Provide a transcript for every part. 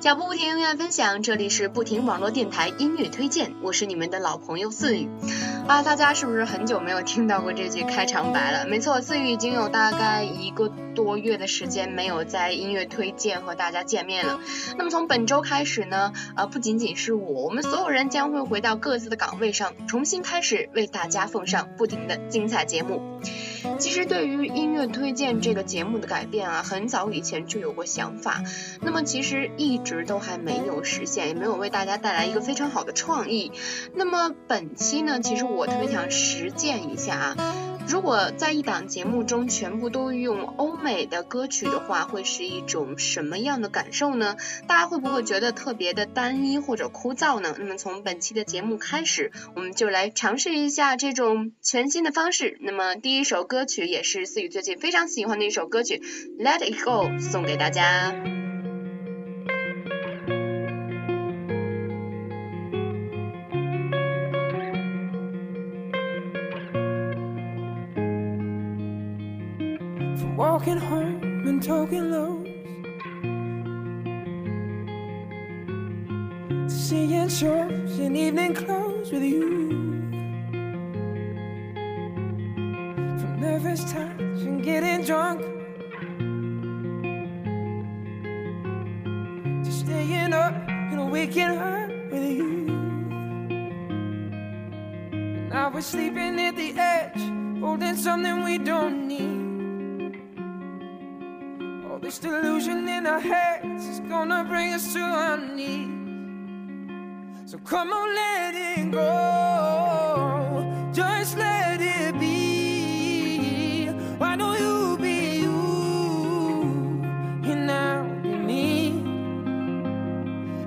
脚步不停，音乐分享，这里是不停网络电台音乐推荐，我是你们的老朋友四雨。啊，大家是不是很久没有听到过这句开场白了？没错，四雨已经有大概一个多月的时间没有在音乐推荐和大家见面了。那么从本周开始呢，呃，不仅仅是我，我们所有人将会回到各自的岗位上，重新开始为大家奉上不停的精彩节目。其实对于音乐推荐这个节目的改变啊，很早以前就有过想法，那么其实一直都还没有实现，也没有为大家带来一个非常好的创意。那么本期呢，其实我特别想实践一下啊。如果在一档节目中全部都用欧美的歌曲的话，会是一种什么样的感受呢？大家会不会觉得特别的单一或者枯燥呢？那么从本期的节目开始，我们就来尝试一下这种全新的方式。那么第一首歌曲也是思雨最近非常喜欢的一首歌曲《Let It Go》，送给大家。Walking home and talking lows. Seeing shows in evening clothes with you. From nervous touch and getting drunk. To staying up and waking up with you. Now we're sleeping at the edge, holding something we don't need. Delusion in our heads is gonna bring us to our knees. So come on, let it go. Just let it be. Why don't you be you? And now be me.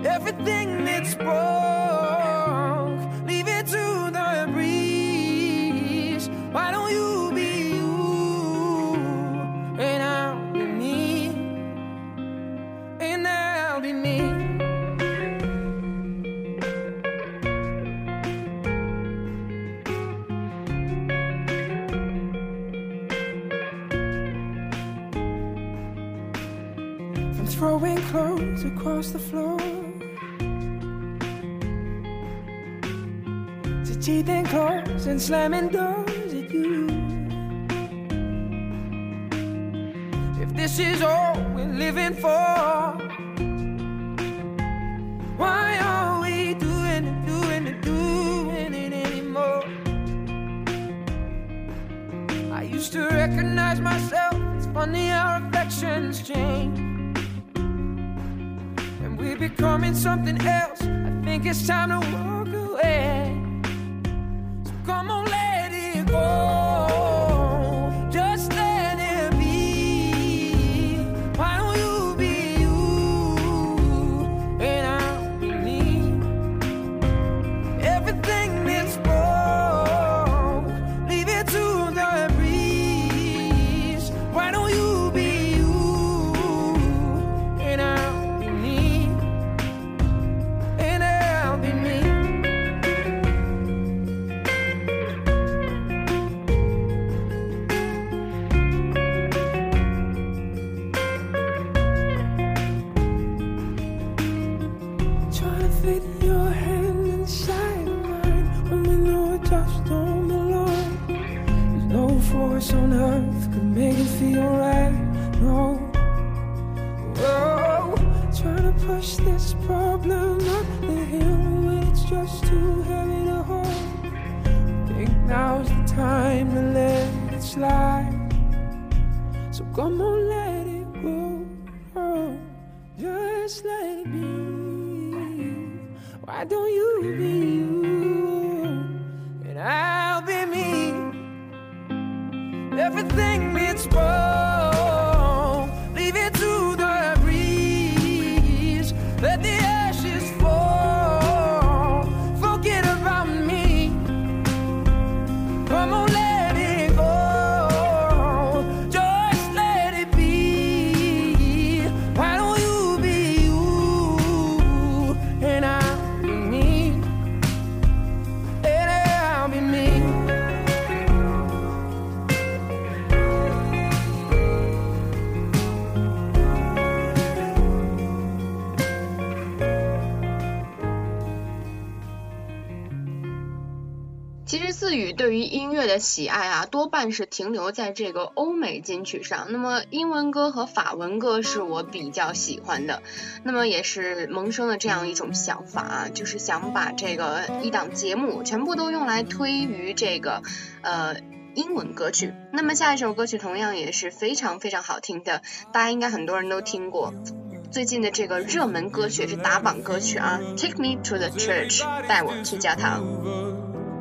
Everything that's broke, throwing clothes across the floor to teething claws and slamming doors at you. If this is all we're living for, why are we doing it, doing it, doing it anymore? I used to recognize myself. It's funny how reflections change. Becoming something else. I think it's time to walk away. So come on, No. Whoa. Trying to push this problem up the hill it's just too heavy to hold. Think now's the time to let it slide. So come on, let it go. Oh, just let it be. Why don't you be you? And I'll be me. Everything that's wrong, 其实自语对于音乐的喜爱啊，多半是停留在这个欧美金曲上。那么英文歌和法文歌是我比较喜欢的。那么也是萌生了这样一种想法啊，就是想把这个一档节目全部都用来推于这个呃英文歌曲。那么下一首歌曲同样也是非常非常好听的，大家应该很多人都听过。最近的这个热门歌曲是打榜歌曲啊，Take Me to the Church，带我去教堂。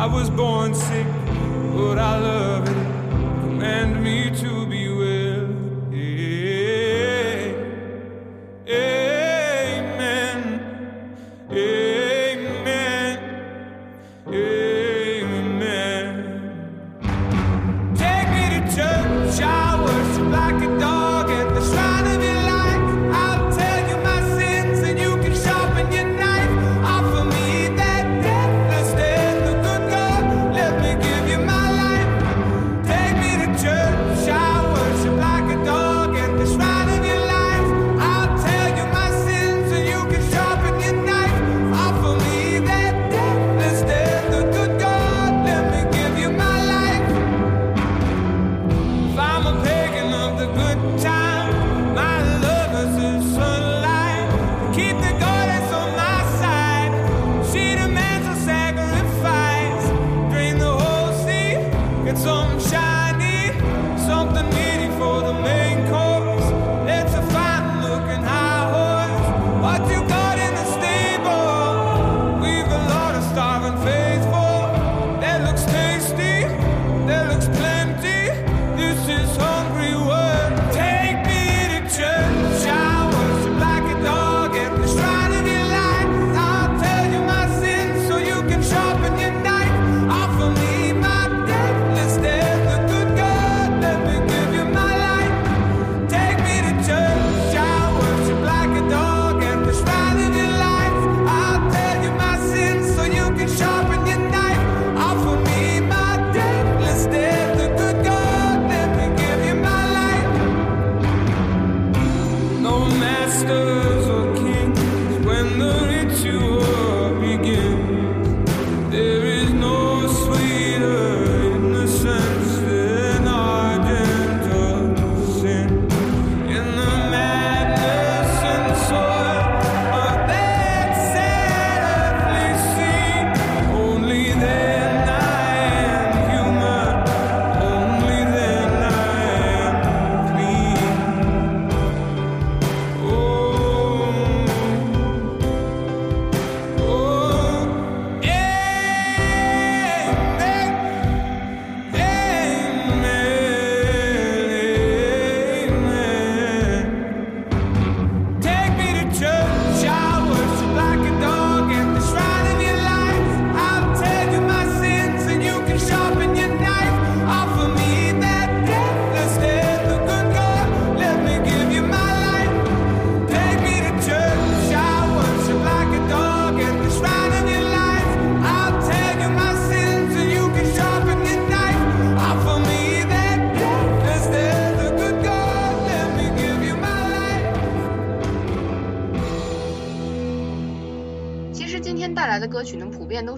I was born sick, but I love it.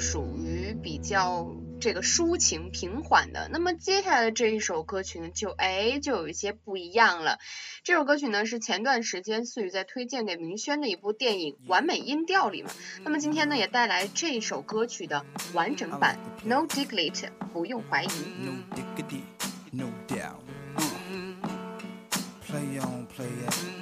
属于比较这个抒情平缓的。那么接下来的这一首歌曲呢，就哎就有一些不一样了。这首歌曲呢是前段时间思雨在推荐给明轩的一部电影《完美音调》里嘛。那么今天呢也带来这首歌曲的完整版，No Diglett，不用怀疑。No diggity, no doubt. Uh. Play on, play it.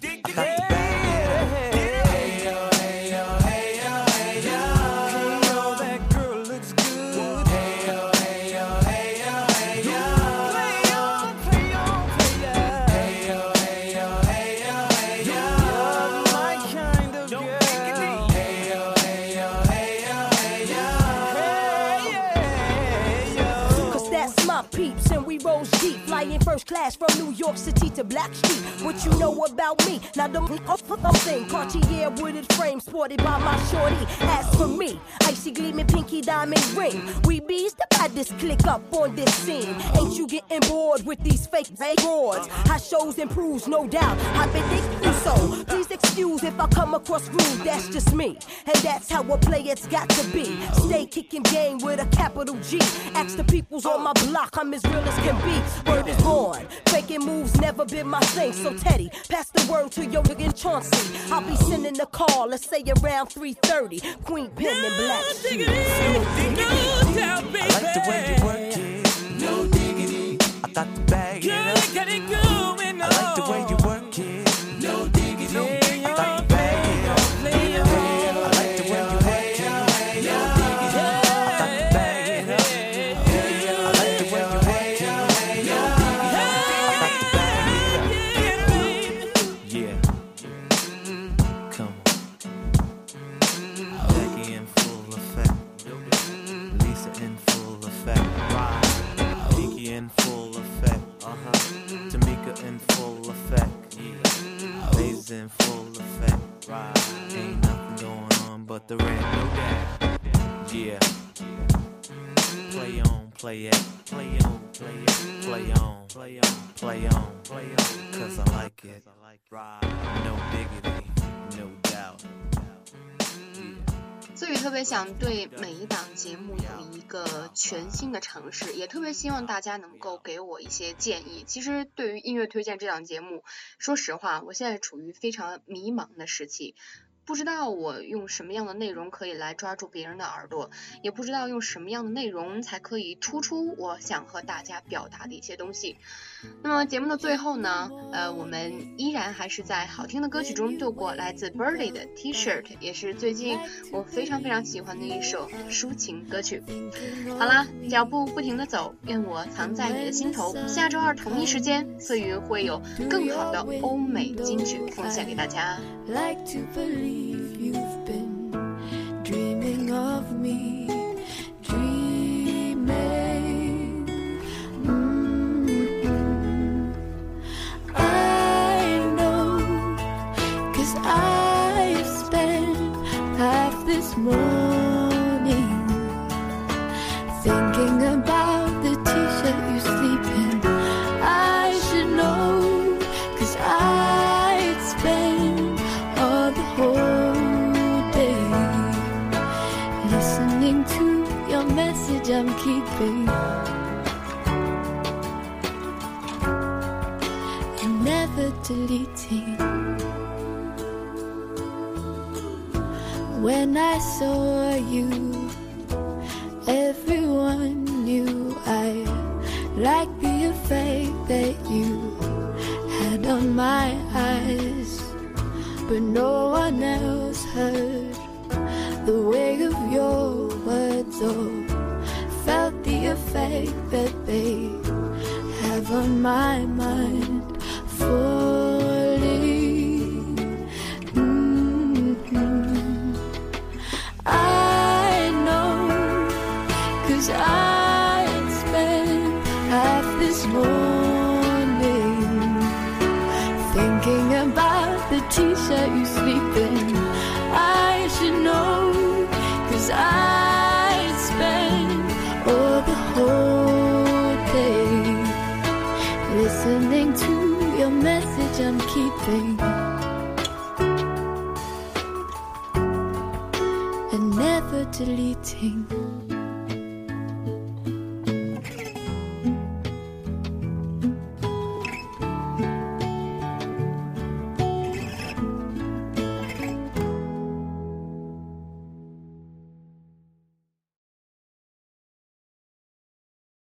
Got to from New York City to Blackstreet. What you know about me? Now don't off the thing, Cartier wooded frame sported by my shorty. As for me, icy gleaming pinky diamond ring. We bees the baddest click up on this scene. Ain't you getting bored with these fake broads? How shows improves, no doubt. I've been so. Please excuse if I come across rude, that's just me. And that's how a it's got to be. Stay kicking game with a capital G. Ask the peoples on my block, I'm as real as can be. Word is born. Faking moves never been my thing. So Teddy, pass the word to your nigga Chauncey. I'll be sending a call, let's say around 3:30. Queen Pen and Black Shoes. I like the way you work it. No diggity. I got to bag it up. 想对每一档节目有一个全新的尝试，也特别希望大家能够给我一些建议。其实对于音乐推荐这档节目，说实话，我现在处于非常迷茫的时期。不知道我用什么样的内容可以来抓住别人的耳朵，也不知道用什么样的内容才可以突出我想和大家表达的一些东西。那么节目的最后呢，呃，我们依然还是在好听的歌曲中度过来自 Birdy 的 T-shirt，也是最近我非常非常喜欢的一首抒情歌曲。好啦，脚步不停的走，愿我藏在你的心头。下周二同一时间，岁月会有更好的欧美金曲奉献给大家。Me, I'm keeping. And never deleting. When I saw you, everyone knew I liked the effect that you had on my eyes, but no one else heard the way of your words the that they have on my mind. And never deleting.